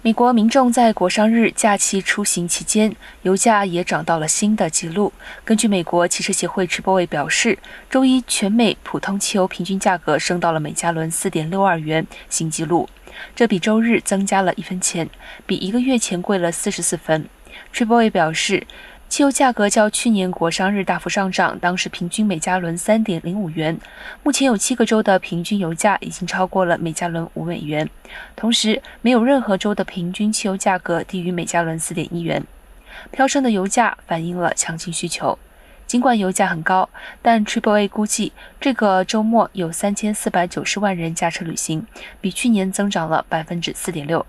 美国民众在国商日假期出行期间，油价也涨到了新的纪录。根据美国汽车协会 Triple A 表示，周一全美普通汽油平均价格升到了每加仑四点六二元，新纪录。这比周日增加了一分钱，比一个月前贵了四十四分。Triple A 表示。汽油价格较去年国商日大幅上涨，当时平均每加仑三点零五元。目前有七个州的平均油价已经超过了每加仑五美元，同时没有任何州的平均汽油价格低于每加仑四点一元。飙升的油价反映了强劲需求。尽管油价很高，但 Triple A 估计这个周末有三千四百九十万人驾车旅行，比去年增长了百分之四点六。